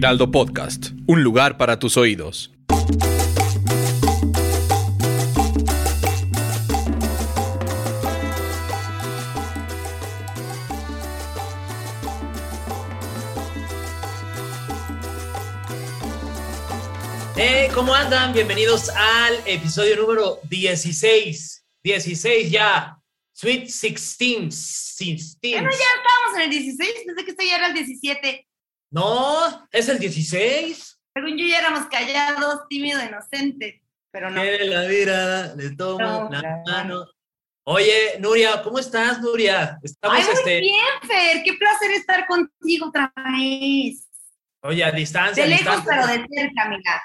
Heraldo Podcast, un lugar para tus oídos. Hey, ¿cómo andan? Bienvenidos al episodio número 16. 16 ya. Sweet 16. 16. Bueno, ya estábamos en el 16, pensé que esto ya era el 17. No, es el 16. Según yo ya éramos callados, tímido, inocente, pero no. Que la mirada, le tomo No, la no. mano. Oye, Nuria, ¿cómo estás, Nuria? Estamos, Ay, muy este, bien, Fer, qué placer estar contigo otra vez. oye, a distancia. De a lejos, distancia. pero de cerca, amiga.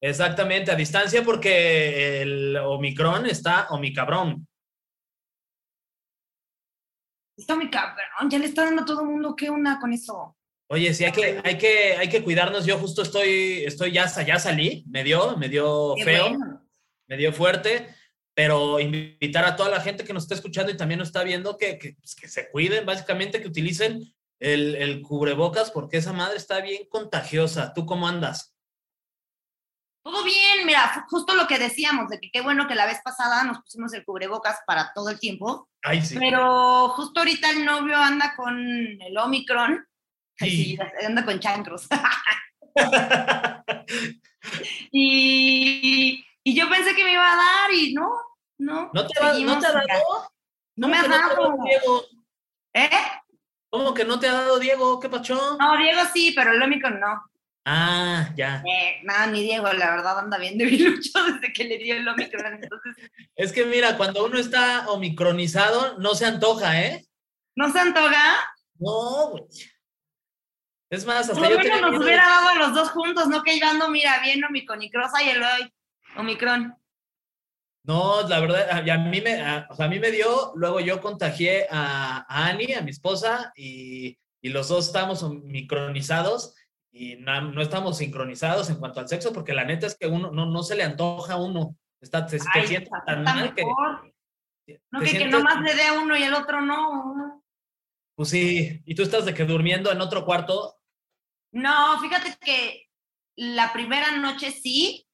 Exactamente, a distancia porque el Omicron está Omicabrón. Está muy cabrón, ya le está dando a todo el mundo qué una con eso. Oye, sí, hay que, hay que, hay que cuidarnos. Yo justo estoy, estoy ya, ya salí, me dio, me dio Qué feo. bueno. me dio fuerte, pero invitar a toda la gente que nos está escuchando y también nos está viendo que, que, pues, que se cuiden, básicamente que utilicen el, el cubrebocas porque esa madre está bien contagiosa. ¿Tú cómo andas? Todo bien, mira, justo lo que decíamos, de que qué bueno que la vez pasada nos pusimos el cubrebocas para todo el tiempo, Ay, sí. pero justo ahorita el novio anda con el Omicron, Sí. sí, anda con chancros. Y, y yo pensé que me iba a dar y no, no. ¿No te, ha- ¿No seguimos te ha acá. dado? No ¿Cómo me ha no dado. Diego? ¿Eh? ¿Cómo que no te ha dado Diego? ¿Qué pachón? No, Diego sí, pero el Omicron no. Ah, ya. Eh, nada, ni Diego, la verdad anda bien debilucho desde que le dio el Omicron. Entonces, Es que mira, cuando uno está omicronizado, no se antoja, ¿eh? ¿no se antoja? No, güey. Es más, Por hasta lo yo menos nos hubiera dado los dos juntos, no que yo ando, mira, bien omicronicrosa y el hoy Omicron. No, la verdad, a, y a mí me, a, o sea, a mí me dio, luego yo contagié a, a Annie, a mi esposa, y, y los dos estamos micronizados y na- no estamos sincronizados en cuanto al sexo, porque la neta es que uno no, no se le antoja a uno. Está, te, te Ay, sientes está tan mal que. te No, que, que sientes- nomás le dé a uno y el otro no. Pues sí, y tú estás de que durmiendo en otro cuarto. No, fíjate que la primera noche sí,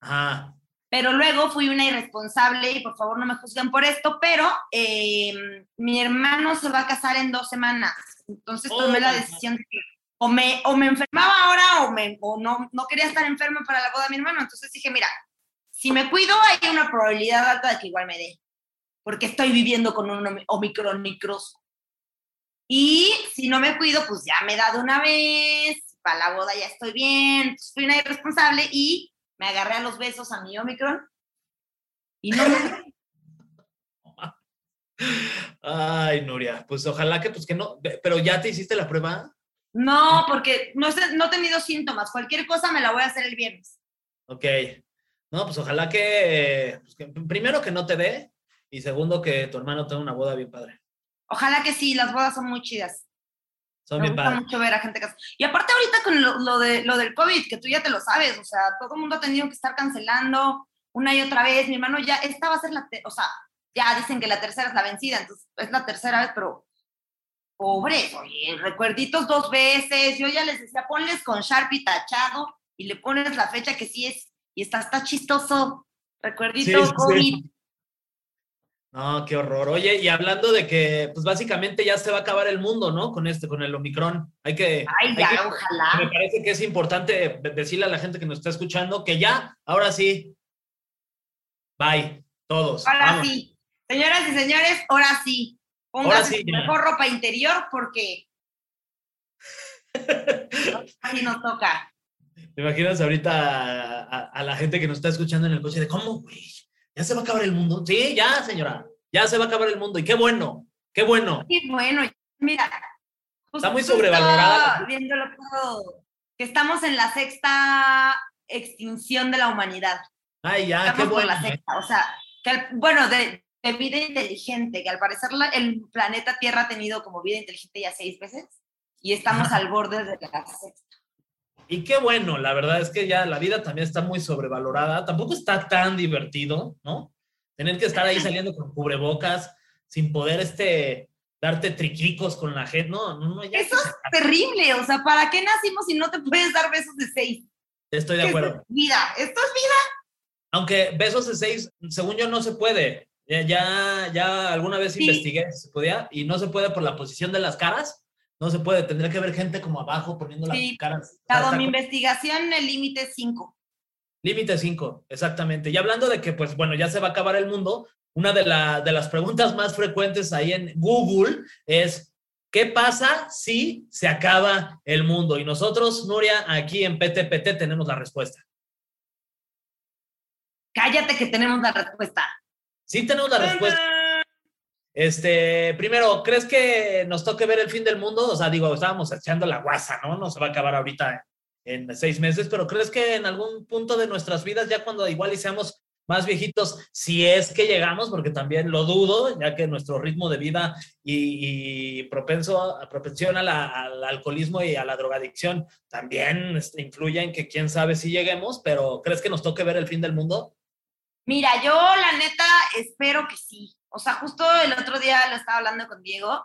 Ajá. pero luego fui una irresponsable y por favor no me juzguen por esto, pero eh, mi hermano se va a casar en dos semanas, entonces tomé la Oh. decisión de que o me, o me enfermaba ahora o, me, o no, no quería estar enferma para la boda de mi hermano, entonces dije, mira, si me cuido hay una probabilidad alta de que igual me dé, porque estoy viviendo con un omi- omicron microso. Y si no me cuido, pues ya me da de una vez, para la boda ya estoy bien, entonces fui una irresponsable y me agarré a los besos a mi Omicron y no me... Ay, Nuria, pues ojalá que, pues que no, pero ya te hiciste la prueba. No, porque no, no he tenido síntomas. Cualquier cosa me la voy a hacer el viernes. Ok. No, pues ojalá que, pues que primero que no te dé y segundo que tu hermano tenga una boda bien padre. Ojalá que sí, las bodas son muy chidas. Son me gusta mucho ver a gente casada. Y aparte ahorita con lo, lo de, lo del COVID, que tú ya te lo sabes, o sea, todo el mundo ha tenido que estar cancelando una y otra vez. Mi hermano ya, esta va a ser la, o sea, ya dicen que la tercera es la vencida, entonces es la tercera vez, pero pobres, oye, recuerditos dos veces. Yo ya les decía, ponles con Sharpie tachado y le pones la fecha que sí es, y está, está chistoso. Recuerdito Sí, sí, sí. No, qué horror. Oye, y hablando de que, pues básicamente ya se va a acabar el mundo, ¿no? Con este, con el Omicron. Hay que. Ay, hay ya, que- ojalá. Me parece que es importante de- decirle a la gente que nos está escuchando que ya, ahora sí. Bye, todos. Ahora Vamos. sí. Señoras y señores, ahora sí. Pónganse sí, mejor ropa interior porque así nos toca. ¿Te imaginas ahorita a, a- a la gente que nos está escuchando en el coche de cómo, güey? ¿Ya se va a acabar el mundo? Sí, ya, señora. Ya se va a acabar el mundo. Y qué bueno, qué bueno. Y bueno, mira, Está muy sobrevalorada. Viéndolo todo, que estamos en la sexta extinción de la humanidad. Ay, ya, qué bueno. La sexta, o sea, que, bueno, de, de, vida inteligente, que al parecer el planeta Tierra ha tenido como vida inteligente ya seis veces y estamos al borde de la sexta. Y qué bueno, la verdad es que ya la vida también está muy sobrevalorada. Tampoco está tan divertido, ¿no? Tener que estar ahí saliendo con cubrebocas sin poder este darte triquicos con la gente. No, no, no. Eso es terrible. O sea, ¿para qué nacimos si no te puedes dar besos de seis? Estoy de acuerdo. Es vida, esto es vida. Aunque besos de seis, según yo, no se puede. Ya, ya, alguna vez investigué si se podía y no se puede por la posición de las caras. No se puede, tendría que haber gente como abajo poniendo las caras. Dado mi investigación, el límite es cinco. Límite cinco, exactamente. Y hablando de que, pues bueno, ya se va a acabar el mundo, una de, de las preguntas más frecuentes ahí en Google es, ¿qué pasa si se acaba el mundo? Y nosotros, Nuria, aquí en PTPT tenemos la respuesta. Cállate que tenemos la respuesta. Sí tenemos la respuesta. Este, primero, ¿crees que nos toque ver el fin del mundo? O sea, digo, estábamos echando la guasa, ¿no? No se va a acabar ahorita en seis meses, pero ¿crees que en algún punto de nuestras vidas, ya cuando igual y seamos más viejitos, si es que llegamos, porque también lo dudo, ya que nuestro ritmo de vida y, propenso, propensión al alcoholismo y a la drogadicción también este, influye en que quién sabe si lleguemos, pero ¿crees que nos toque ver el fin del mundo? Mira, yo la neta espero que sí. O sea, justo el otro día lo estaba hablando con Diego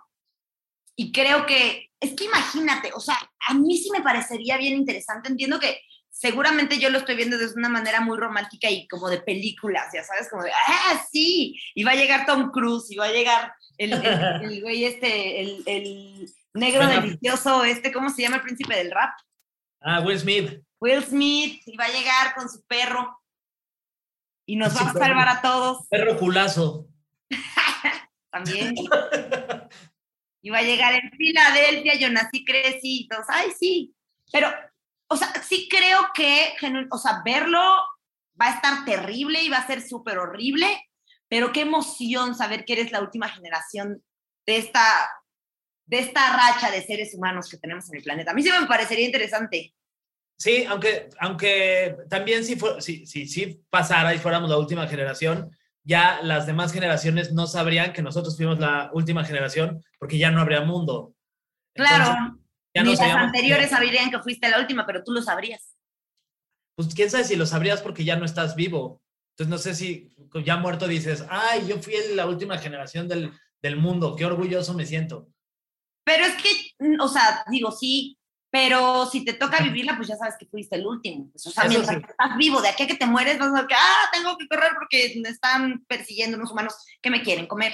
y creo que, es que imagínate, o sea, a mí sí me parecería bien interesante. Entiendo que seguramente yo lo estoy viendo de una manera muy romántica y como de películas, ya sabes, como de, ah, sí, y va a llegar Tom Cruise, y va a llegar el, el, güey este, el, el negro delicioso, este, ¿cómo se llama el príncipe del rap? Ah, Will Smith. Will Smith, y va a llegar con su perro, y nos va a salvar a todos. Perro culazo. También. va a llegar en Filadelfia, yo nací, crecí, todos, ay, sí, pero o sea, sí creo que, o sea, verlo va a estar terrible y va a ser súper horrible, pero qué emoción saber que eres la última generación de esta, de esta racha de seres humanos que tenemos en el planeta. A mí sí me parecería interesante. Sí, aunque, aunque también si, si, si, si pasara y fuéramos la última generación, ya las demás generaciones no sabrían que nosotros fuimos la última generación porque ya no habría mundo. Claro. Ni las anteriores sabrían que fuiste la última, pero tú lo sabrías. Pues quién sabe si lo sabrías porque ya no estás vivo. Entonces no sé si ya muerto dices, ay, yo fui la última generación del, del mundo, qué orgulloso me siento. Pero es que, mm, o sea, digo, sí, pero si te toca vivirla, pues ya sabes que fuiste el último. Pues, o sea, mientras estás vivo, de aquí a que te mueres, vas a ver que, ah, tengo que correr porque me están persiguiendo unos humanos que me quieren comer.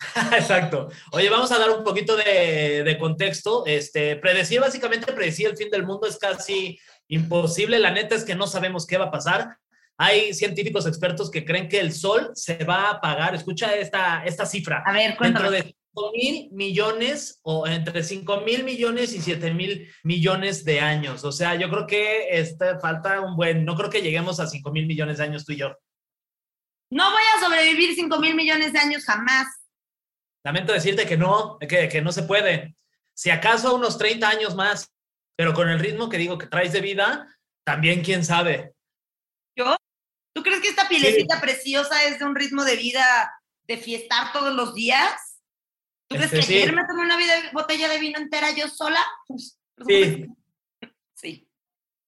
Exacto. Oye, vamos a dar un poquito de, contexto. Este, predecir, básicamente, predecir el fin del mundo es casi imposible. La neta es que no sabemos qué va a pasar. Hay científicos expertos que creen que el sol se va a apagar. Escucha esta, esta cifra. A ver, Dentro de 5 mil millones o entre 5 mil millones y 7 mil millones de años. O sea, yo creo que este, falta un buen, no creo que lleguemos a 5 mil millones de años tú y yo. No voy a sobrevivir 5 mil millones de años jamás. Lamento decirte que no, que, que no se puede. Si acaso unos 30 años más, pero con el ritmo que digo que traes de vida, también quién sabe. ¿Yo? ¿Tú crees que esta pielecita preciosa es de un ritmo de vida de fiestar todos los días? ¿Tú crees este, que ayer me tomé una botella de vino entera yo sola? Pues, sí. Sí.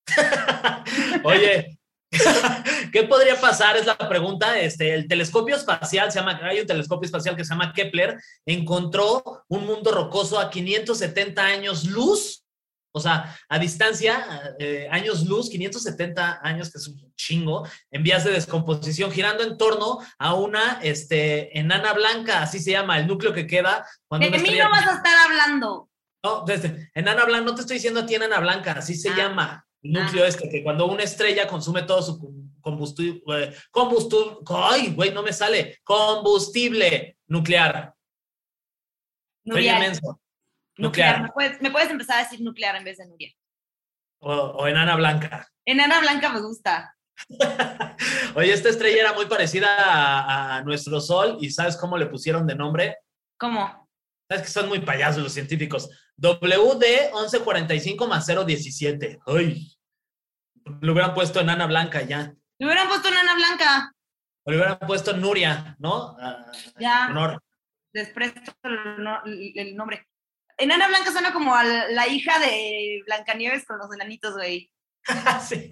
Oye, ¿Qué podría pasar? Es la pregunta. Este, el telescopio espacial, se llama, hay un telescopio espacial que se llama Kepler, encontró un mundo rocoso a 570 años luz, o sea, a distancia, eh, años luz, 570 años, que es un chingo, en vías de descomposición, girando en torno a una este, enana blanca, así se llama, el núcleo que queda. Cuando de mí no vas a estar hablando. No, desde, enana blanca, no te estoy diciendo a ti enana blanca, así se ah. llama núcleo este, que cuando una estrella consume todo su combustible, eh, combustible, ay, güey, no me sale, combustible nuclear. Nuclear. Nuclear. ¿Me, puedes, ¿Me, puedes, empezar a decir nuclear en vez de Nuria. O, enana blanca. Enana blanca me gusta. Oye, esta estrella era muy parecida a, a, nuestro Sol y ¿sabes cómo le pusieron de nombre? ¿Cómo? Sabes que son muy payasos los científicos. WD 1145 más 017. Ay. Lo hubieran puesto enana blanca ya. Le hubieran puesto una Ana Blanca. O le hubieran puesto Nuria, ¿no? Ah, Ya. honor. Despresto el nombre. Enana Blanca suena como a la hija de Blancanieves con los enanitos, güey. Sí,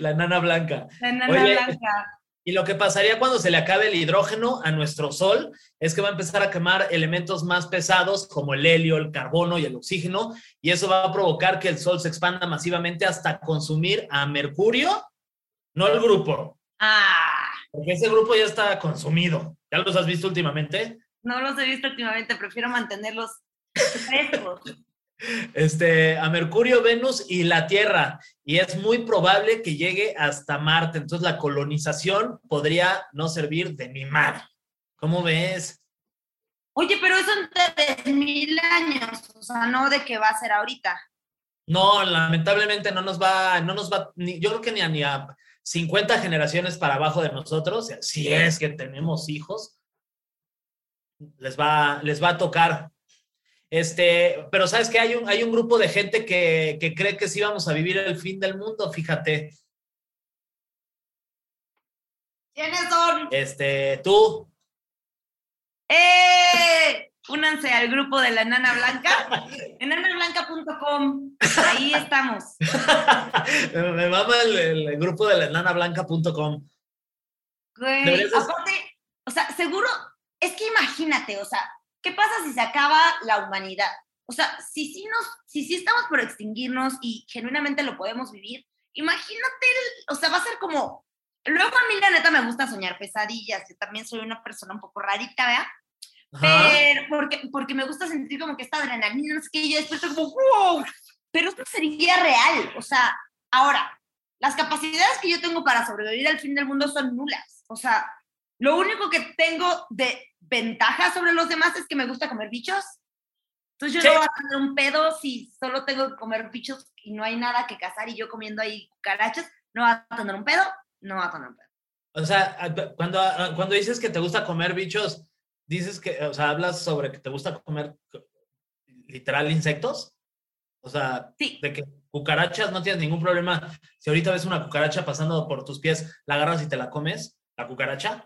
La enana blanca. La enana Oye. blanca. Y lo que pasaría cuando se le acabe el hidrógeno a nuestro Sol es que va a empezar a quemar elementos más pesados como el helio, el carbono y el oxígeno, y eso va a provocar que el Sol se expanda masivamente hasta consumir a Mercurio, no el grupo, Ah, porque ese grupo ya está consumido. ¿Ya los has visto últimamente? no los he visto últimamente, prefiero mantenerlos frescos. Este, a Mercurio, Venus y la Tierra, y es muy probable que llegue hasta Marte. Entonces la colonización podría no servir de ni madre. ¿Cómo ves? Oye, pero eso en tres mil años, o sea, no de que va a ser ahorita. No, lamentablemente no nos va, no nos va, ni, yo creo que ni a, ni a 50 generaciones para abajo de nosotros, si es que tenemos hijos, les va, les va a tocar. Este, pero sabes que hay un, hay un grupo de gente que, que cree que sí vamos a vivir el fin del mundo, fíjate. ¿Quiénes son? Este, tú, ¡Eh! Únanse al grupo de la Enana Blanca, enanablanca.com. Ahí estamos. me mama el, el grupo de la enanablanca.com. Güey, aparte, o sea, seguro, es que imagínate, o sea, ¿qué pasa si se acaba la humanidad? O sea, si sí nos, si sí estamos por extinguirnos y genuinamente lo podemos vivir, imagínate, el- o sea, va a ser como, luego a mí la neta me gusta soñar pesadillas, yo también soy una persona un poco rarita, ¿verdad? Ajá. Pero, porque, porque me gusta sentir como que esta adrenalina, no sé qué, y yo despierto como, wow, pero esto sería real, o sea, ahora, las capacidades que yo tengo para sobrevivir al fin del mundo son nulas, o sea, lo único que tengo de ventaja sobre los demás es que me gusta comer bichos, entonces yo Sí. no voy a tener un pedo si solo tengo que comer bichos y no hay nada que cazar y yo comiendo ahí cucarachas, no va a tener un pedo, no va a tener un pedo. O sea, cuando, cuando dices que te gusta comer bichos, dices que, o sea, hablas sobre que te gusta comer co- literal insectos. O sea, Sí. de que cucarachas no tienes ningún problema. Si ahorita ves una cucaracha pasando por tus pies, la agarras y te la comes, la cucaracha.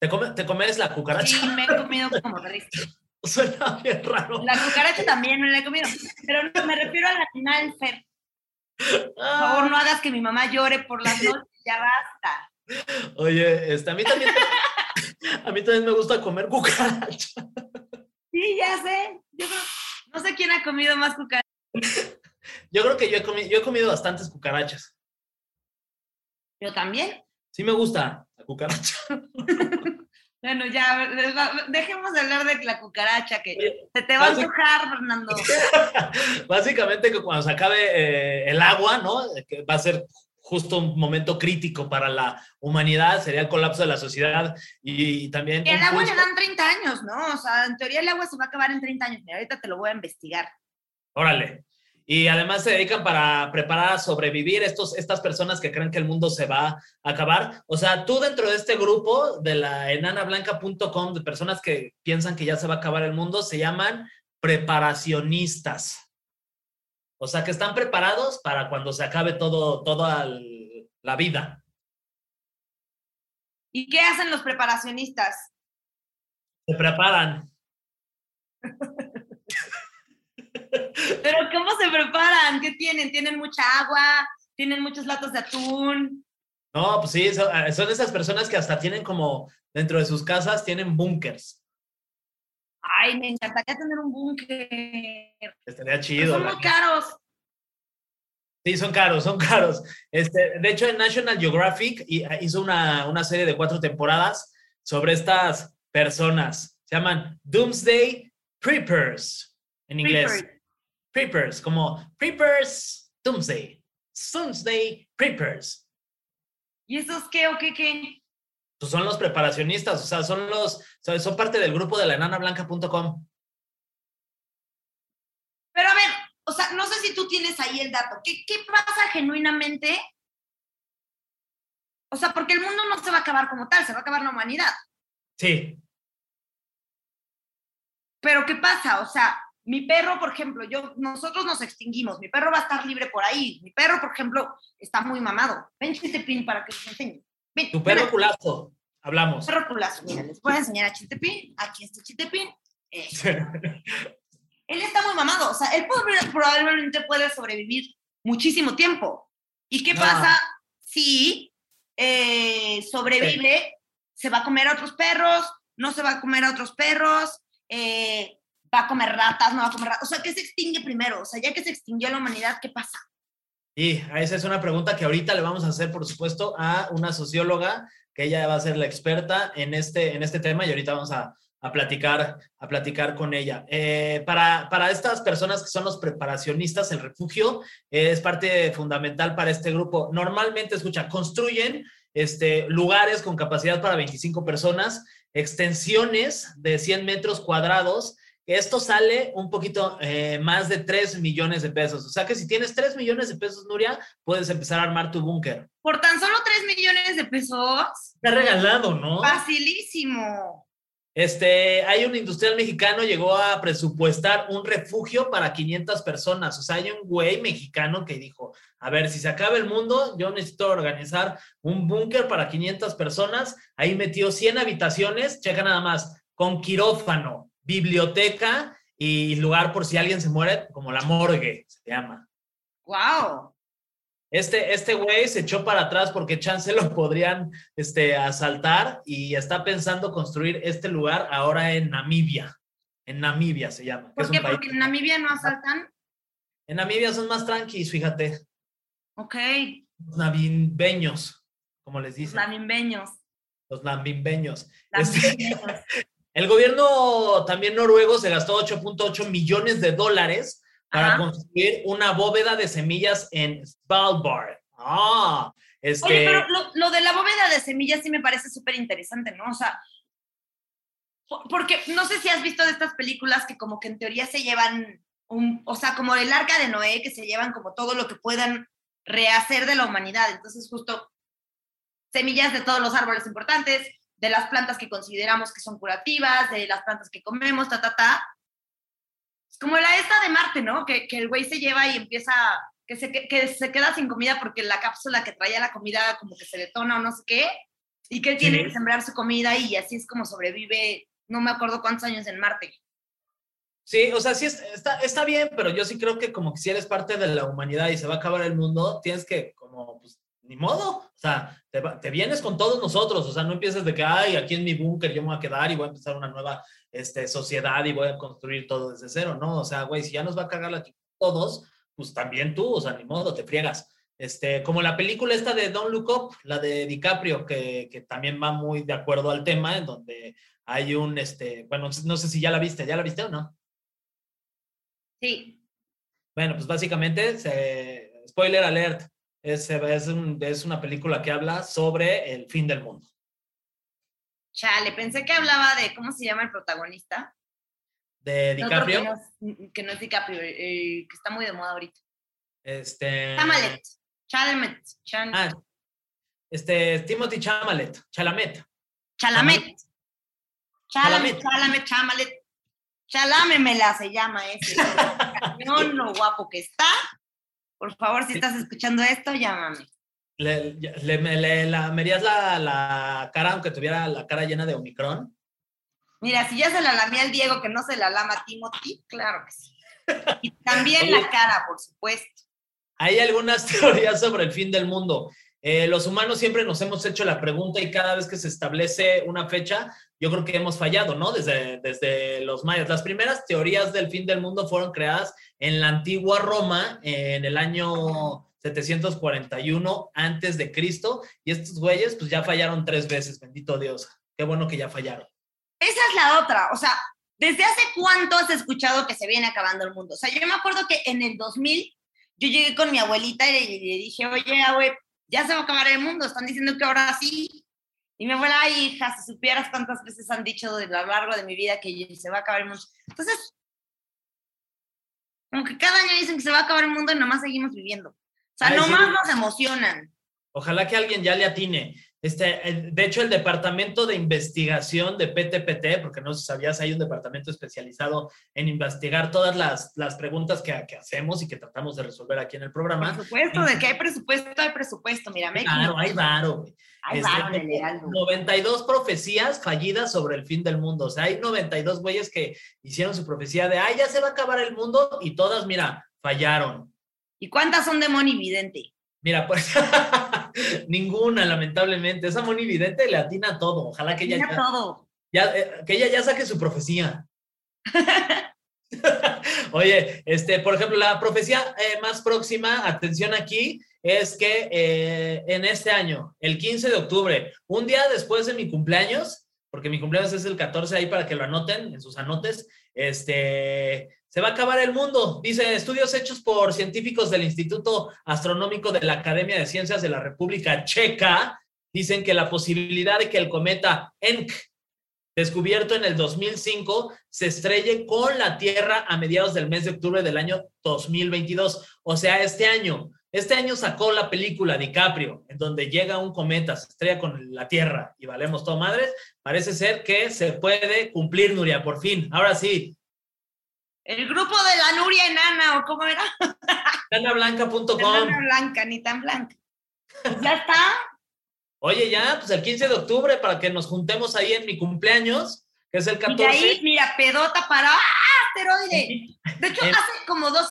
¿Te, come- te comes la cucaracha? Sí, me he comido como perrito. Suena bien raro. La cucaracha también me la he comido, pero no, me refiero al animal, Fer. Por favor, no hagas que mi mamá llore por las noches, ya basta. Oye, este, a mí también, a mí también me gusta comer cucaracha. Sí, ya sé. Yo creo- no sé quién ha comido más cucaracha. Yo creo que yo he comido, yo he comido bastantes cucarachas. Yo también. Sí me gusta la cucaracha. Bueno, ya, dejemos de hablar de la cucaracha, que Oye, se te va a antojar, Fernando. Básicamente que cuando se acabe eh, el agua, ¿no? Que va a ser justo un momento crítico para la humanidad, sería el colapso de la sociedad y, también... Y el agua le pulso- dan 30 años, ¿no? O sea, en teoría el agua se va a acabar en 30 años. Mira, ahorita te lo voy a investigar. Órale. Y además se dedican para preparar a sobrevivir estos, estas personas que creen que el mundo se va a acabar. O sea, tú dentro de este grupo de la enanablanca.com, de personas que piensan que ya se va a acabar el mundo, se llaman preparacionistas. O sea, que están preparados para cuando se acabe todo, toda la vida. ¿Y qué hacen los preparacionistas? Se preparan. Pero ¿cómo se preparan? ¿Qué tienen? ¿Tienen mucha agua? ¿Tienen muchos latos de atún? No, pues sí, son, son esas personas que hasta tienen como dentro de sus casas, tienen búnkers. Ay, me encantaría tener un búnker. Estaría Pero chido. son la muy caros. Sí, son caros, son caros. Este, de hecho, en National Geographic hi- hizo una, una serie de cuatro temporadas sobre estas personas. Se llaman Doomsday Preppers en inglés. Preppers. Preppers, como Preppers Doomsday. Doomsday Preppers. ¿Y esos qué o qué qué? Pues son los preparacionistas, o sea, son los, son, son parte del grupo de la enanablanca.com. Pero a ver, o sea, no sé si tú tienes ahí el dato. ¿Qué, qué pasa genuinamente? O sea, porque el mundo no se va a acabar como tal, se va a acabar la humanidad. Sí. pero ¿qué pasa? O sea, mi perro, por ejemplo, yo, nosotros nos extinguimos, mi perro va a estar libre por ahí. Mi perro, por ejemplo, está muy mamado. Ven, Chistepín, para que les enseñe. Ven, Tu perro culazo. Hablamos. Perro culazo, mira, les voy a enseñar a Chistepín. Aquí está Chistepín. Eh, él está muy mamado, o sea, él prob- probablemente puede sobrevivir muchísimo tiempo. ¿Y qué No. pasa si eh, sobrevive? Se va a comer a otros perros, no se va a comer a otros perros, eh, va a comer ratas, no va a comer ratas. O sea, ¿qué se extingue primero? O sea, ya que se extinguió la humanidad, ¿qué pasa? Y esa es una pregunta que ahorita le vamos a hacer, por supuesto, a una socióloga, que ella va a ser la experta en este, en este tema y ahorita vamos a, a platicar, a platicar con ella. Eh, para, para estas personas que son los preparacionistas, el refugio es parte fundamental para este grupo. Normalmente, escucha, construyen este, lugares con capacidad para 25 personas, extensiones de 100 metros cuadrados. Esto sale un poquito eh, más de 3 millones de pesos. O sea que si tienes 3 millones de pesos, Nuria, puedes empezar a armar tu búnker. Por tan solo 3 millones de pesos, Está regalado, ¿no? facilísimo. Este, hay un industrial mexicano llegó a presupuestar un refugio para 500 personas. O sea, hay un güey mexicano que dijo, a ver, si se acaba el mundo, yo necesito organizar un búnker para 500 personas. Ahí metió 100 habitaciones, checa nada más, con quirófano, biblioteca y lugar por si alguien se muere, como la morgue se llama. ¡Wow! Este, este güey se echó para atrás porque chance lo podrían este, asaltar y está pensando construir este lugar ahora en Namibia. En Namibia se llama. ¿Por qué? Porque en Namibia no asaltan. En Namibia son más tranquilos, fíjate. Ok, Los nabimbeños, como les dicen. Los nabimbeños. Este, namimbeños. El gobierno también noruego se gastó 8.8 millones de dólares para Ajá. construir una bóveda de semillas en Svalbard. Ah, este. Oye, pero lo, lo de la bóveda de semillas sí me parece súper interesante, ¿no? O sea, po- porque no sé si has visto de estas películas que como que en teoría se llevan, un, o sea, como el arca de Noé, que se llevan como todo lo que puedan rehacer de la humanidad. Entonces, justo semillas de todos los árboles importantes, de las plantas que consideramos que son curativas, de las plantas que comemos, ta, ta, ta. Es como la esta de Marte, ¿no? Que, que el güey se lleva y empieza, que se, que, que se queda sin comida porque la cápsula que traía la comida como que se detona o no sé qué, y que él tiene Sí. que sembrar su comida y así es como sobrevive, no me acuerdo cuántos años en Marte. Sí, o sea, sí es- está, está bien, pero yo sí creo que como que si eres parte de la humanidad y se va a acabar el mundo, tienes que como, pues, ni modo, o sea, te, vienes con todos nosotros, o sea, no empieces de que, ay, aquí en mi búnker yo me voy a quedar y voy a empezar una nueva este, sociedad y voy a construir todo desde cero, ¿no? O sea, güey, si ya nos va a cagar la ch- todos, pues también tú, o sea, ni modo, te friegas. Este, como la película esta de Don't Look Up, la de DiCaprio, que, que también va muy de acuerdo al tema, en donde hay un, este, bueno, no sé si ya la viste, ¿ya la viste o no? Sí. Bueno, pues básicamente, se- spoiler alert, es, es, un- es una película que habla sobre el fin del mundo. Chale, pensé que hablaba de, ¿cómo se llama el protagonista? De DiCaprio, Que no, es, que no es DiCaprio, eh, que está muy de moda ahorita. este... Chamalet. Chalamet. Chan- Ah, este, Timothy Chalamet, Chalamet. Chalamet. Chalamet, Chalamet. Chalamet, Chamalet. Chalámemela se llama ese. Cañón, lo guapo que está. Por favor, si estás escuchando esto, llámame. Le, le, me- le lamerías la, la cara, aunque tuviera la cara llena de Omicron. Mira, si ya se la lamé al Diego, que no se la lama a Timothy, claro que sí. Y también Oye. la cara, por supuesto. Hay algunas teorías sobre el fin del mundo. Eh, los humanos siempre nos hemos hecho la pregunta y cada vez que se establece una fecha, yo creo que hemos fallado, ¿no? Desde, desde los mayas. Las primeras teorías del fin del mundo fueron creadas en la antigua Roma en el año 741 antes de Cristo y estos güeyes pues ya fallaron tres veces, bendito Dios. Qué bueno que ya fallaron. Esa es la otra. O sea, ¿desde hace cuánto has escuchado que se viene acabando el mundo? O sea, yo me acuerdo que en el 2000 yo llegué con mi abuelita y le, dije, oye, abue, ya se va a acabar el mundo. Están diciendo que ahora sí. Y mi abuela, hija, si supieras cuántas veces han dicho a lo largo de mi vida que se va a acabar el mundo. Entonces, como que cada año dicen que se va a acabar el mundo y nomás seguimos viviendo. O sea, Ay, sí. nomás nos emocionan. Ojalá que alguien ya le atine. Este, de hecho, el departamento de investigación de PTPT, porque no sé si sabías, hay un departamento especializado en investigar todas las, las preguntas que, que hacemos y que tratamos de resolver aquí en el Por programa. supuesto, de que hay presupuesto, hay presupuesto. Mira, me Claro, hay varo. Hay Este, varo en el tengo Heraldo. 92 profecías fallidas sobre el fin del mundo. O sea, hay 92 güeyes que hicieron su profecía de, ay, ya se va a acabar el mundo y todas, mira, fallaron. ¿Y cuántas son de Moni Vidente? Mira, pues ninguna, lamentablemente. Esa Moni Vidente le atina todo. Ojalá que ella, Mira ya, todo. ya, eh, que ella ya saque su profecía. Oye, este, por ejemplo, la profecía eh, más próxima, atención aquí, es que eh, en este año, el 15 de octubre, un día después de mi cumpleaños, porque mi cumpleaños es el 14 ahí para que lo anoten en sus anotes, este, se va a acabar el mundo. Dice, estudios hechos por científicos del Instituto Astronómico de la Academia de Ciencias de la República Checa, dicen que la posibilidad de que el cometa Encke descubierto en el 2005, se estrelle con la Tierra a mediados del mes de octubre del año 2022. O sea, este año. Este año sacó la película DiCaprio, en donde llega un cometa, se estrella con la Tierra y valemos todo madres. Parece ser que se puede cumplir, Nuria, por fin. Ahora sí, El grupo de la Nuria Enana, ¿o cómo era? danablanca.com. Enana blanca, ni tan blanca. Ya está. Oye, ya, pues el 15 de octubre para que nos juntemos ahí en mi cumpleaños, que es el Y 14. de ahí, mira, pedota para ¡ah! asteroide. De hecho, hace como dos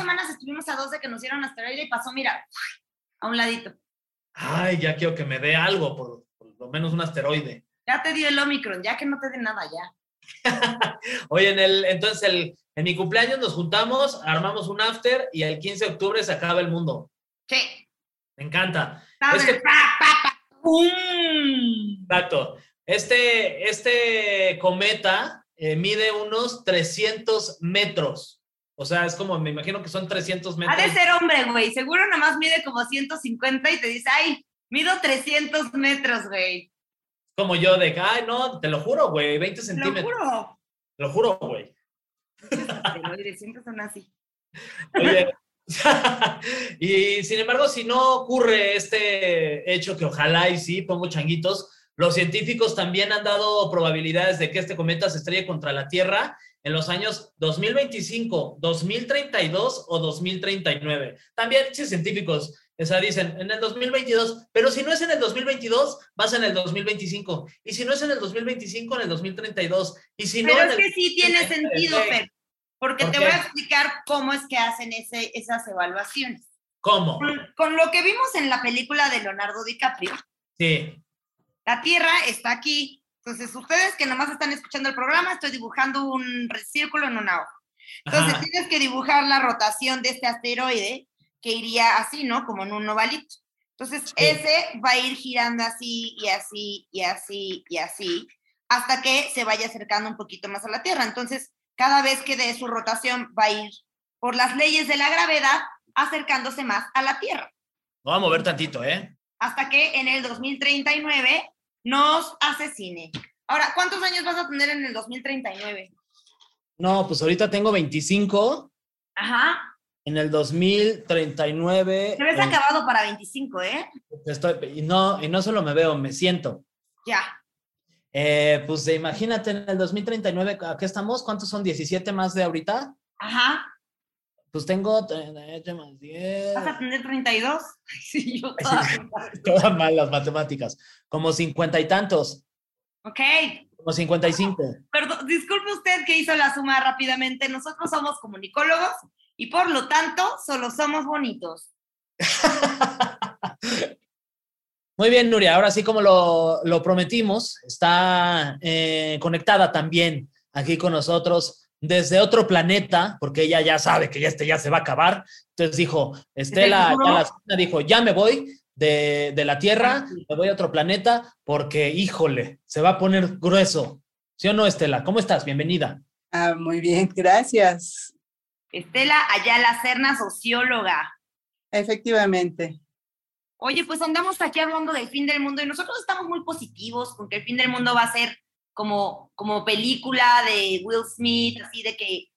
Semanas estuvimos a dos de que nos dieron asteroide y pasó, mira, a un ladito. Ay, ya quiero que me dé algo, por, por lo menos un asteroide. Ya te dio el Omicron, ya que no te dé nada ya. Oye, en el, entonces el, en mi cumpleaños nos juntamos, armamos un after y el 15 de octubre se acaba el mundo. Sí. Me encanta. Es que- Pa, pa, pa, ¡pum! Exacto. Este, este cometa eh, mide unos 300 metros. O sea, es como, me imagino que son 300 Ha metros. de ser hombre, güey. Seguro nada más mide como 150 y te dice, ay, mido 300 metros, güey. Como yo de, ay, no, te lo juro, güey, 20 Te Lo centímetros. juro. Te lo juro, güey. Siempre son así. Oye, y sin embargo, si no ocurre este hecho, que ojalá y sí, pongo changuitos, los científicos también han dado probabilidades de que este cometa se estrelle contra la Tierra en los años 2025, 2032 o 2039. También, sí, científicos, o sea, dicen en el 2022, pero si no es en el 2022, vas en el 2025. Y si no es en el 2025, en el 2032. Y si no, Pero en es el que sí tiene sentido, Fer. Porque ¿Por te qué? voy a explicar cómo es que hacen ese, esas evaluaciones. ¿Cómo? Con, con lo que vimos en la película de Leonardo DiCaprio, Sí. la Tierra está aquí. Entonces, ustedes que nomás están escuchando el programa, estoy dibujando un círculo en una hoja. Entonces, Ajá. tienes que dibujar la rotación de este asteroide que iría así, ¿no? Como en un ovalito. Entonces, ese va a ir girando así y así y así y así hasta que se vaya acercando un poquito más a la Tierra. Entonces, cada vez que dé su rotación va a ir por las leyes de la gravedad acercándose más a la Tierra Voy a mover tantito, ¿eh? hasta que en el 2039 nos asesine. Ahora, ¿cuántos años vas a tener en el 2039? No, pues ahorita tengo 25. Ajá. En el 2039. Te ves acabado para 25, ¿eh? estoy- y, no, y no solo me veo, me siento. Ya. Eh, pues imagínate en el 2039, ¿a qué estamos? ¿Cuántos son? ¿17 más de ahorita? Ajá. Pues tengo 38 más 10. ¿Vas a tener 32? Sí, yo Todas mal las matemáticas. Como cincuenta y tantos. Ok. Como 55. Perdón, disculpe usted que hizo la suma rápidamente. Nosotros somos comunicólogos y por lo tanto solo somos bonitos. Muy bien, Nuria. Ahora sí, como lo, lo prometimos, está eh, conectada también aquí con nosotros desde otro planeta, porque ella ya sabe que ya este ya se va a acabar. Entonces dijo, Estela, ya la, dijo, ya me voy de, de la Tierra, me voy a otro planeta, porque, híjole, se va a poner grueso. ¿Sí o no, Estela? ¿Cómo estás? Bienvenida. Ah, muy bien, gracias. Estela Ayala Serna, socióloga. Efectivamente. Oye, pues andamos aquí hablando del fin del mundo y nosotros estamos muy positivos con que el fin del mundo va a ser como, como película de Will Smith, así de que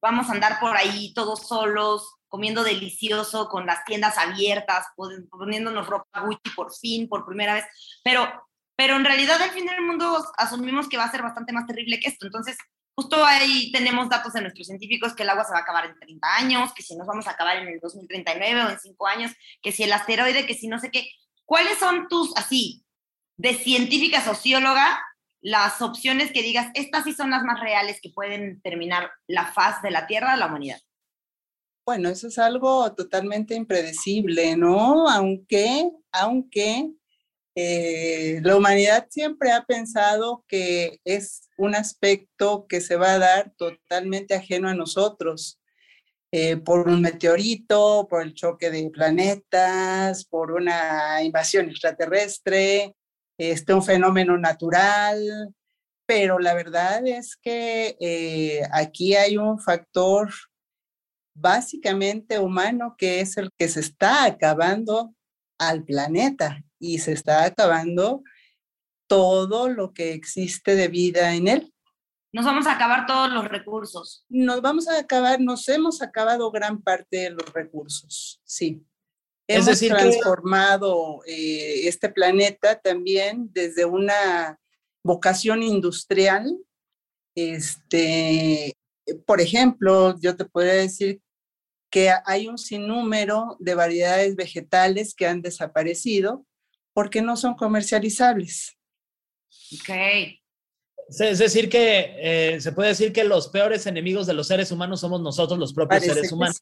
vamos a andar por ahí todos solos, comiendo delicioso, con las tiendas abiertas, poniéndonos ropa Gucci por fin, por primera vez. Pero, pero en realidad el fin del mundo asumimos que va a ser bastante más terrible que esto. Entonces, Justo ahí tenemos datos de nuestros científicos que el agua se va a acabar en 30 años, que si nos vamos a acabar en el 2039 o en 5 años, que si el asteroide, que si no sé qué. ¿Cuáles son tus, así, de científica socióloga, las opciones que digas, estas sí son las más reales que pueden terminar la faz de la Tierra, de la humanidad? Bueno, eso es algo totalmente impredecible, ¿no? Aunque, aunque eh, la humanidad siempre ha pensado que es un aspecto que se va a dar totalmente ajeno a nosotros, eh, por un meteorito, por el choque de planetas, por una invasión extraterrestre, este, un fenómeno natural, pero la verdad es que eh, aquí hay un factor básicamente humano que es el que se está acabando al planeta y se está acabando todo lo que existe de vida en él. Nos vamos a acabar todos los recursos. Nos vamos a acabar, nos hemos acabado gran parte de los recursos, sí. Hemos transformado eh, este planeta también desde una vocación industrial. Este, por ejemplo, yo te podría decir que hay un sinnúmero de variedades vegetales que han desaparecido porque no son comercializables. Ok. Es decir, que eh, se puede decir que los peores enemigos de los seres humanos somos nosotros, los propios seres humanos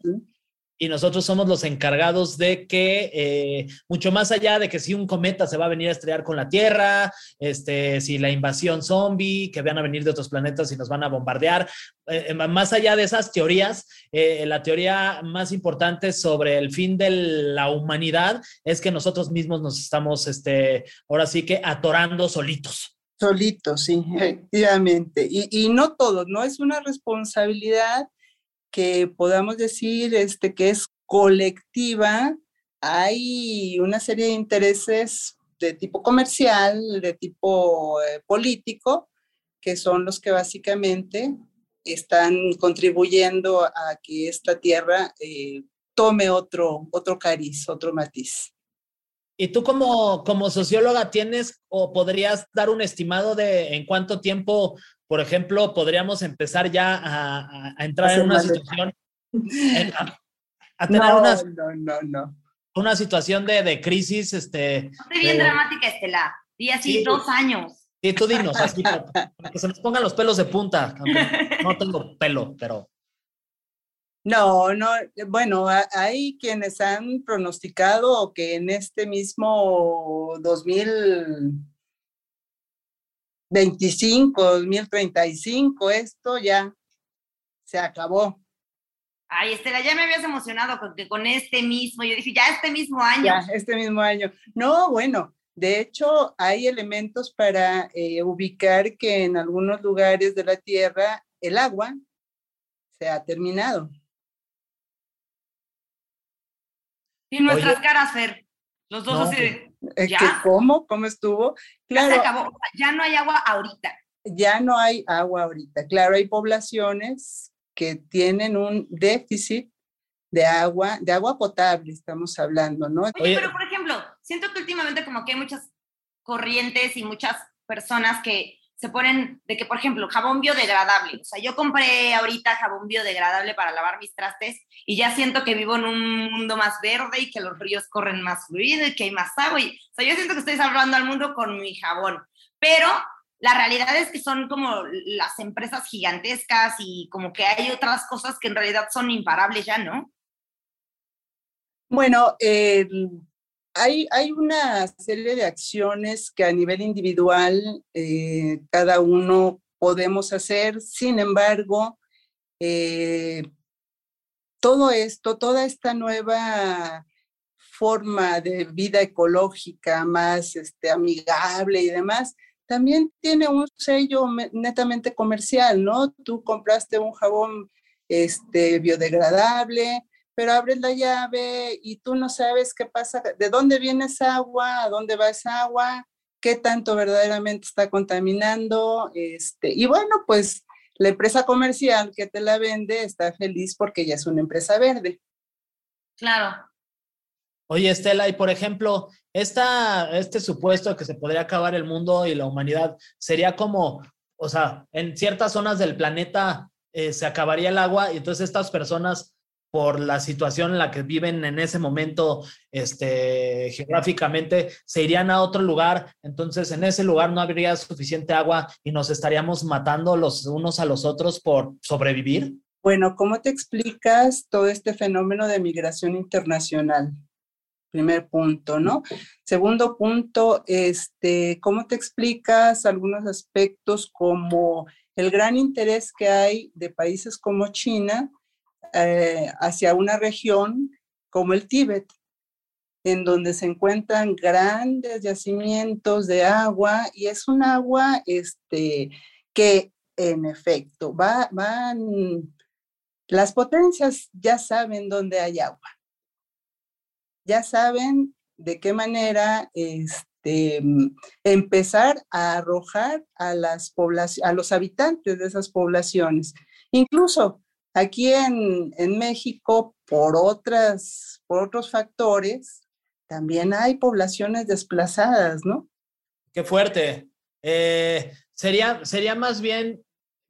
y nosotros somos los encargados de que, eh, mucho más allá de que si un cometa se va a venir a estrellar con la Tierra, este, si la invasión zombie, que van a venir de otros planetas y nos van a bombardear, eh, más allá de esas teorías, eh, la teoría más importante sobre el fin de la humanidad es que nosotros mismos nos estamos, este, ahora sí que atorando solitos. Solitos, sí, efectivamente. Y, y no todos, no es una responsabilidad que podamos decir este, que es colectiva, hay una serie de intereses de tipo comercial, de tipo eh, político, que son los que básicamente están contribuyendo a que esta tierra eh, tome otro, otro cariz, otro matiz. ¿Y tú como, como socióloga tienes o podrías dar un estimado de en cuánto tiempo por ejemplo, podríamos empezar ya a, entrar en una situación, a, tener no, una, no, no, no. una situación de, de crisis. Este, no bien dramática, Estela. Y así dos años. Sí, tú dinos, así, para, que se nos pongan los pelos de punta. No tengo pelo, pero... No, no, bueno, hay quienes han pronosticado que en este mismo 2000 25, 2035, esto ya se acabó. Ay, Estela, ya me habías emocionado porque con este mismo, yo dije, ya este mismo año. Ya, este mismo año. No, bueno, de hecho, hay elementos para eh, ubicar que en algunos lugares de la Tierra el agua se ha terminado. Y nuestras caras, Fer, los dos así de... ¿Ya? ¿Cómo? ¿Cómo estuvo? Claro, ya se acabó. Ya no hay agua ahorita. Ya no hay agua ahorita. Claro, hay poblaciones que tienen un déficit de agua, de agua potable, estamos hablando, ¿no? Oye, pero por ejemplo, siento que últimamente como que hay muchas corrientes y muchas personas que se ponen de que, por ejemplo, jabón biodegradable. O sea, yo compré ahorita jabón biodegradable para lavar mis trastes y ya siento que vivo en un mundo más verde y que los ríos corren más fluido y que hay más agua. Y, o sea, yo siento que estoy salvando al mundo con mi jabón. Pero la realidad es que son como las empresas gigantescas y como que hay otras cosas que en realidad son imparables ya, ¿no? Bueno, eh, hay, una serie de acciones que a nivel individual eh, cada uno podemos hacer, sin embargo, eh, todo esto, toda esta nueva forma de vida ecológica más este, amigable y demás, también tiene un sello netamente comercial, ¿no? Tú compraste un jabón este, biodegradable, pero abres la llave y tú no sabes qué pasa, de dónde viene esa agua, a dónde va esa agua, qué tanto verdaderamente está contaminando. Este, y bueno, pues la empresa comercial que te la vende está feliz porque ya es una empresa verde. Claro. Oye, Estela, y por ejemplo, esta, este supuesto que se podría acabar el mundo y la humanidad sería como, o sea, en ciertas zonas del planeta eh, se acabaría el agua y entonces estas personas por la situación en la que viven en ese momento este, geográficamente, se irían a otro lugar, entonces en ese lugar no habría suficiente agua y nos estaríamos matando los unos a los otros por sobrevivir? Bueno, ¿cómo te explicas todo este fenómeno de migración internacional? Primer punto, ¿no? Segundo punto, este, ¿cómo te explicas algunos aspectos como el gran interés que hay de países como China eh, hacia una región como el Tíbet, en donde se encuentran grandes yacimientos de agua y es un agua este, que en efecto va, van, las potencias ya saben dónde hay agua, ya saben de qué manera este, empezar a arrojar a, las a los habitantes de esas poblaciones. Incluso Aquí en, México, por, otras, por otros factores, también hay poblaciones desplazadas, ¿no? Qué fuerte. Eh, sería, sería más bien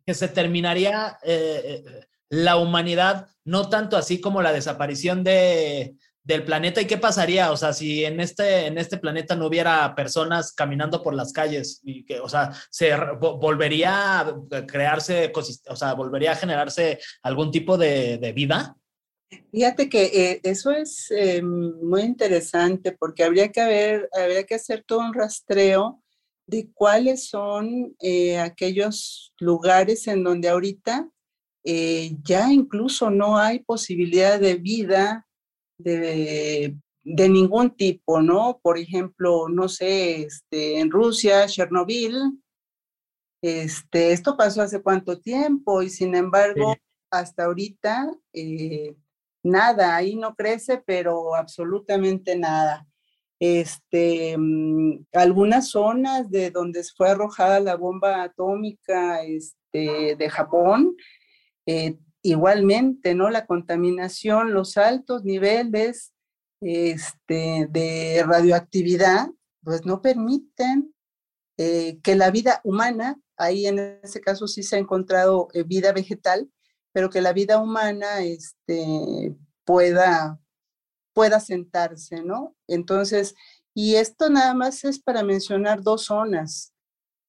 que se terminaría eh, eh, la humanidad, no tanto así como la desaparición de, del planeta y qué pasaría, o sea, si en este, en este planeta no hubiera personas caminando por las calles y que, o sea, se volvería a crearse, o sea, volvería a generarse algún tipo de, vida. Fíjate que eh, eso es eh, muy interesante porque habría que haber, habría que hacer todo un rastreo de cuáles son eh, aquellos lugares en donde ahorita ya incluso no hay posibilidad de vida de, ningún tipo, ¿no? Por ejemplo, no sé, este, en Rusia, Chernobyl, este, esto pasó hace cuánto tiempo y sin embargo, hasta ahorita, eh, nada, ahí no crece, pero absolutamente nada. Este, mm, algunas zonas de donde fue arrojada la bomba atómica este, de Japón, eh, igualmente, ¿no? La contaminación, los altos niveles este, de radioactividad, pues no permiten eh, que la vida humana, ahí en ese caso sí se ha encontrado eh, vida vegetal, pero que la vida humana este, pueda, pueda sentarse, ¿no? Entonces, y esto nada más es para mencionar dos zonas,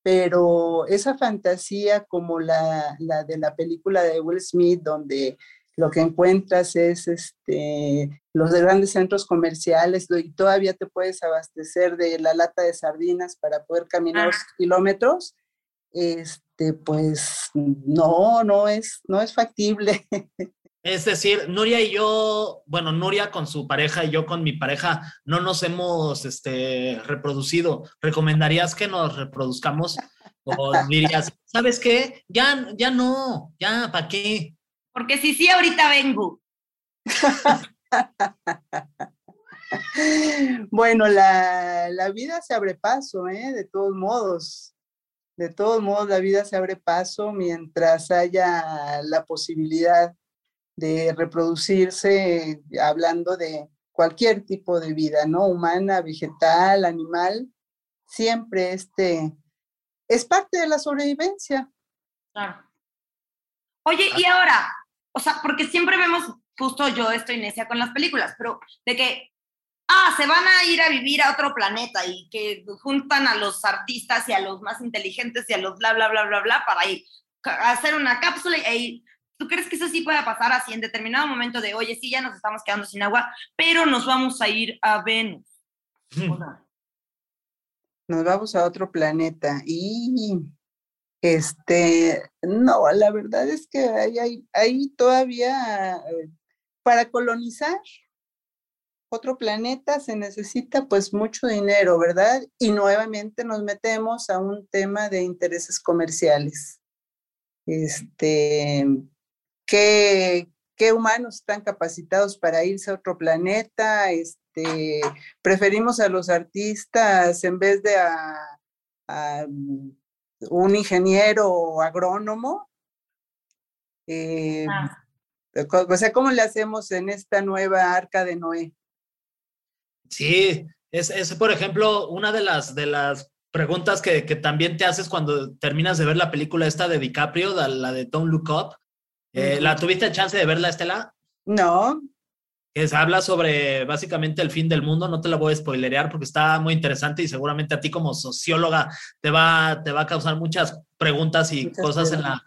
pero esa fantasía como la, de la película de Will Smith, donde lo que encuentras es este, los grandes centros comerciales y todavía te puedes abastecer de la lata de sardinas para poder caminar ah. kilómetros, este, pues no, no es, no es factible. Es decir, Nuria y yo, bueno, Nuria con su pareja y yo con mi pareja no nos hemos este, reproducido. ¿Recomendarías que nos reproduzcamos? ¿O dirías, ¿sabes qué? Ya, ya no, ya, ¿para qué? Porque si sí, ahorita vengo. bueno, la, la, vida se abre paso, ¿eh? De todos modos. De todos modos, la vida se abre paso mientras haya la posibilidad de reproducirse hablando de cualquier tipo de vida, ¿no? Humana, vegetal, animal, siempre este, es parte de la sobrevivencia. Claro. Oye, y ahora, o sea, porque siempre vemos, justo yo estoy necia con las películas, pero de que, ah, se van a ir a vivir a otro planeta y que juntan a los artistas y a los más inteligentes y a los bla, bla, bla, bla, bla para ir a hacer una cápsula e ir. ¿Tú crees que eso sí puede pasar así en determinado momento de, oye, sí, ya nos estamos quedando sin agua, pero nos vamos a ir a Venus? O sea, Nos vamos a otro planeta y este, no, la verdad es que hay, hay, hay todavía para colonizar otro planeta se necesita pues mucho dinero, ¿verdad? Y nuevamente nos metemos a un tema de intereses comerciales. Este, ¿qué, qué humanos están capacitados para irse a otro planeta? Este, preferimos a los artistas en vez de a, a un ingeniero o agrónomo. Eh, Ah. O sea, ¿cómo le hacemos en esta nueva arca de Noé? Sí, es, es, por ejemplo, una de las, de las preguntas que, que también te haces cuando terminas de ver la película esta de DiCaprio, la, la de Don't Look Up. Eh. ¿La tuviste chance de verla, Estela? No, Que se habla sobre básicamente el fin del mundo, no te la voy a spoilerear porque está muy interesante y seguramente a ti como socióloga te va, te va a causar muchas preguntas y Muchas cosas en la...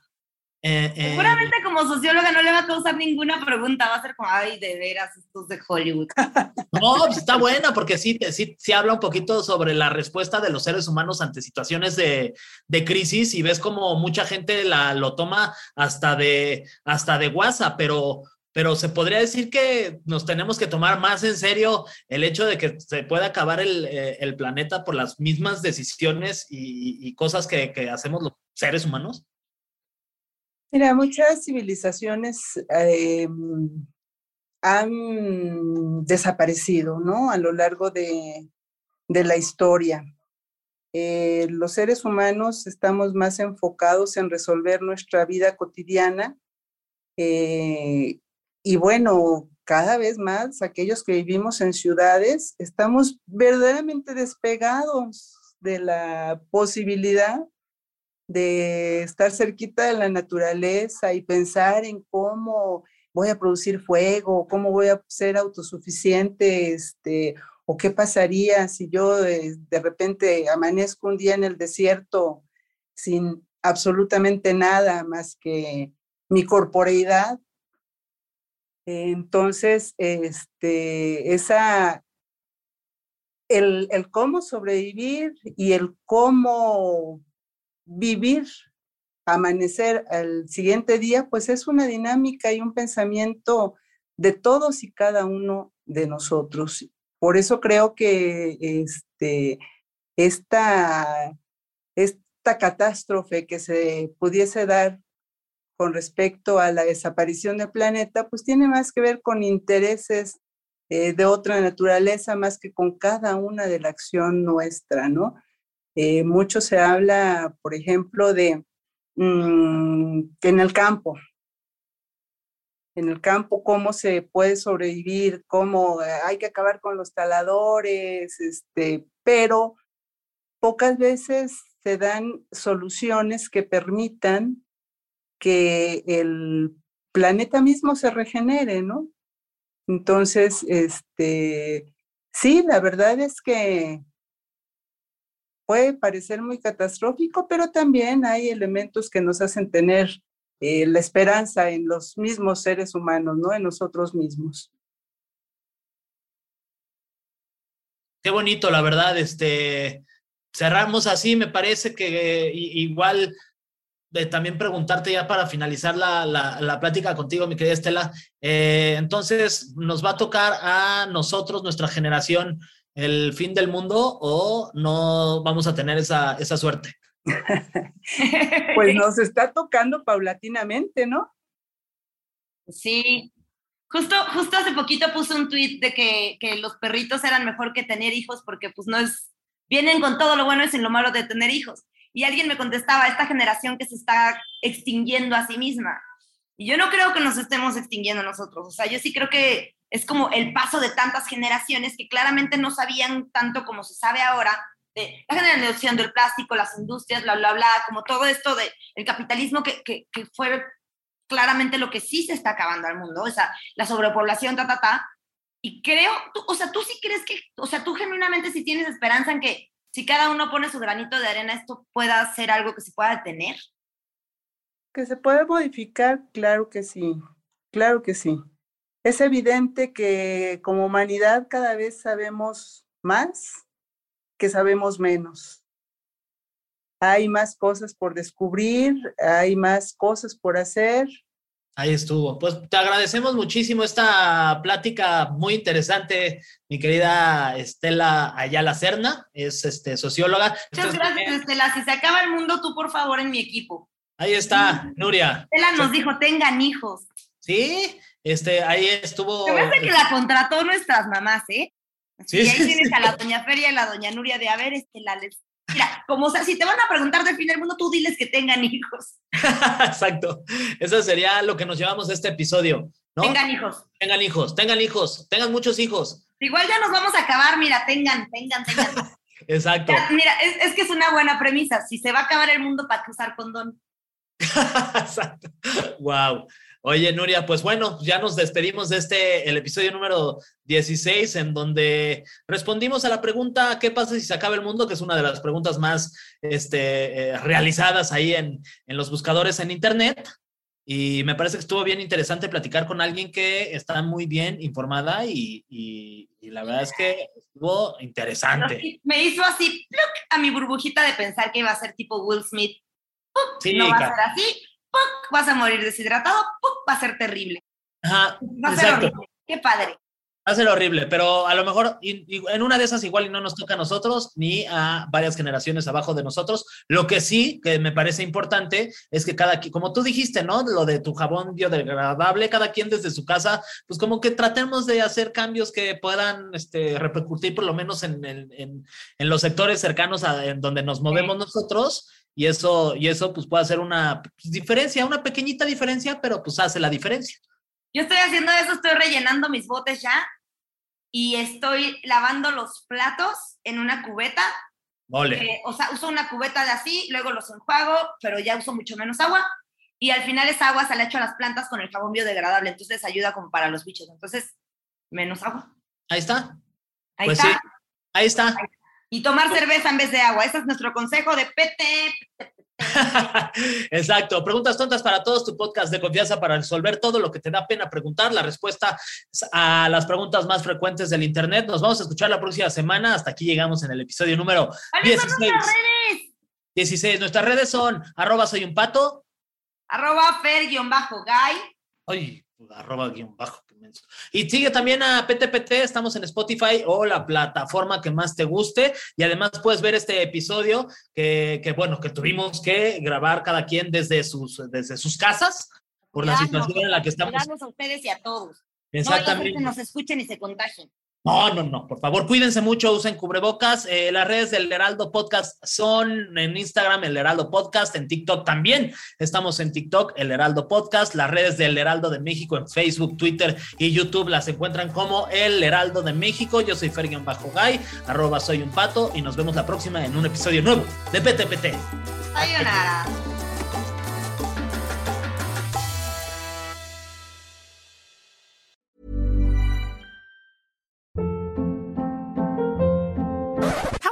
eh, eh, Seguramente como socióloga no le va a causar ninguna pregunta, va a ser como, ay, de veras, estos de Hollywood. No, pues está buena porque sí, sí, sí habla un poquito sobre la respuesta de los seres humanos ante situaciones de, de crisis y ves como mucha gente la, lo toma hasta de, hasta de WhatsApp, pero, pero se podría decir que nos tenemos que tomar más en serio el hecho de que se pueda acabar el, eh, el planeta por las mismas decisiones y, y cosas que, que hacemos los seres humanos. Mira, muchas civilizaciones eh, han desaparecido, ¿no? A lo largo de, de la historia. Eh, los seres humanos estamos más enfocados en resolver nuestra vida cotidiana eh, y bueno, cada vez más aquellos que vivimos en ciudades estamos verdaderamente despegados de la posibilidad de estar cerquita de la naturaleza y pensar en cómo voy a producir fuego, cómo voy a ser autosuficiente, este, o qué pasaría si yo eh, de repente amanezco un día en el desierto sin absolutamente nada más que mi corporeidad. Entonces, este, esa, el, el cómo sobrevivir y el cómo vivir, amanecer al siguiente día, pues es una dinámica y un pensamiento de todos y cada uno de nosotros. Por eso creo que este, esta, esta catástrofe que se pudiese dar con respecto a la desaparición del planeta, pues tiene más que ver con intereses eh, de otra naturaleza, más que con cada una de la acción nuestra, ¿no? Eh, mucho se habla, por ejemplo, de mmm, en el campo, en el campo, cómo se puede sobrevivir, cómo eh, hay que acabar con los taladores, este, pero pocas veces se dan soluciones que permitan que el planeta mismo se regenere, ¿no? Entonces, este, sí, la verdad es que puede parecer muy catastrófico, pero también hay elementos que nos hacen tener eh, la esperanza en los mismos seres humanos, ¿no? En nosotros mismos. Qué bonito, la verdad, este, cerramos así, me parece que eh, igual de también preguntarte ya para finalizar la, la, la plática contigo, mi querida Estela. Eh, entonces, ¿nos va a tocar a nosotros, nuestra generación, el fin del mundo o no vamos a tener esa, esa suerte? pues nos está tocando paulatinamente, ¿no? Sí. Justo, justo hace poquito puse un tweet de que, que los perritos eran mejor que tener hijos porque pues no es, vienen con todo lo bueno y sin lo malo de tener hijos. Y alguien me contestaba, esta generación que se está extinguiendo a sí misma. Y yo no creo que nos estemos extinguiendo nosotros. O sea, yo sí creo que es como el paso de tantas generaciones que claramente no sabían tanto como se sabe ahora de la generación del plástico, las industrias, bla, bla, bla, como todo esto del el capitalismo que, que, que fue claramente lo que sí se está acabando al mundo, o sea, la sobrepoblación, ta, ta, ta. Y creo, tú, o sea, tú sí crees que, o sea, tú genuinamente sí tienes esperanza en que si cada uno pone su granito de arena, esto pueda ser algo que se pueda detener. Que se puede modificar, claro que sí, claro que sí. Es evidente que como humanidad cada vez sabemos más que sabemos menos. Hay más cosas por descubrir, hay más cosas por hacer. Ahí estuvo. Pues te agradecemos muchísimo esta plática muy interesante, mi querida Estela Ayala Cerna, es este, socióloga. Muchas gracias, Estela. Si se acaba el mundo, tú por favor en mi equipo. Ahí está, Nuria. Estela nos dijo, tengan hijos. Sí, este, ahí estuvo. Se me que la contrató nuestras mamás, ¿eh? Sí, y ahí tienes a la doña Feria y a la doña Nuria de, a ver, Estela, les Mira, como o sea, si te van a preguntar del fin del mundo, tú diles que tengan hijos. Exacto. Eso sería lo que nos llevamos a este episodio. ¿no? Tengan hijos. Tengan hijos, tengan hijos, tengan muchos hijos. Igual ya nos vamos a acabar, mira, tengan, tengan, tengan. Exacto. mira, es, es, que es una buena premisa. Si se va a acabar el mundo, ¿para qué usar condón? Exacto. Wow. Oye, Nuria, pues bueno, ya nos despedimos de este, el episodio número 16, en donde respondimos a la pregunta, ¿qué pasa si se acaba el mundo? Que es una de las preguntas más este, eh, realizadas ahí en, en los buscadores en Internet. Y me parece que estuvo bien interesante platicar con alguien que está muy bien informada y, y, y la verdad es que estuvo interesante. Me hizo así a mi burbujita de pensar que iba a ser tipo Will Smith. Sí, no va a ser así, vas a morir deshidratado, va a ser terrible. Ajá, va a ser horrible. Qué padre. Va a ser horrible, pero a lo mejor en una de esas igual no nos toca a nosotros ni a varias generaciones abajo de nosotros. Lo que sí, que me parece importante, es que cada quien, como tú dijiste, ¿no? Lo de tu jabón biodegradable, cada quien desde su casa, pues como que tratemos de hacer cambios que puedan este, repercutir por lo menos en, en, en, los sectores cercanos a en donde nos movemos nosotros y eso, y eso pues puede hacer una pues, diferencia, una pequeñita diferencia, pero pues hace la diferencia. Yo estoy haciendo eso, estoy rellenando mis botes ya y estoy lavando los platos en una cubeta. Vale. o sea, uso una cubeta de así, luego los enjuago, pero ya uso mucho menos agua. Y al final esa agua se le echo a las plantas con el jabón biodegradable, entonces ayuda como para los bichos. Entonces, menos agua. Ahí está. Ahí pues está. Sí. Ahí está. Y tomar cerveza en vez de agua. Ese es nuestro consejo de PT. Exacto. Preguntas tontas para todos, tu podcast de confianza para resolver todo lo que te da pena preguntar. La respuesta a las preguntas más frecuentes del Internet. Nos vamos a escuchar la próxima semana. Hasta aquí llegamos en el episodio número 16. Nuestras redes? 16. Nuestras redes son arroba soy un pato. Arroba fer-guy. Arroba guion bajo. Y sigue también a PTPT, estamos en Spotify o la plataforma que más te guste. Y además puedes ver este episodio que, que bueno, que tuvimos que grabar cada quien desde sus, desde sus casas por la situación en la que estamos. a ustedes y a todos. Exactamente. No que nos escuchen y se contagien. No, no, no, por favor, cuídense mucho, usen cubrebocas. Eh, las redes del Heraldo Podcast son en Instagram, el Heraldo Podcast, en TikTok también. Estamos en TikTok, el Heraldo Podcast. Las redes del Heraldo de México en Facebook, Twitter y YouTube las encuentran como el Heraldo de México. Yo soy Fergion Bajo Guy, arroba soy un pato, y nos vemos la próxima en un episodio nuevo de PTPT. Sayonara.